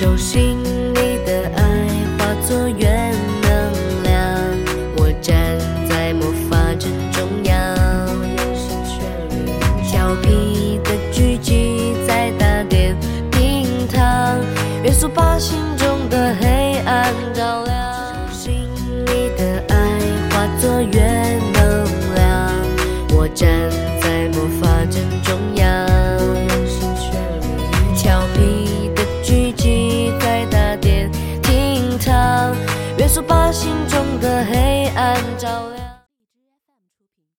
手心里的爱化作源能量，我站在魔法阵中央，调皮的聚集在大殿厅堂，元素把心中的黑暗照亮。手心里的爱化作源能量，我站在魔法阵。黑暗照亮。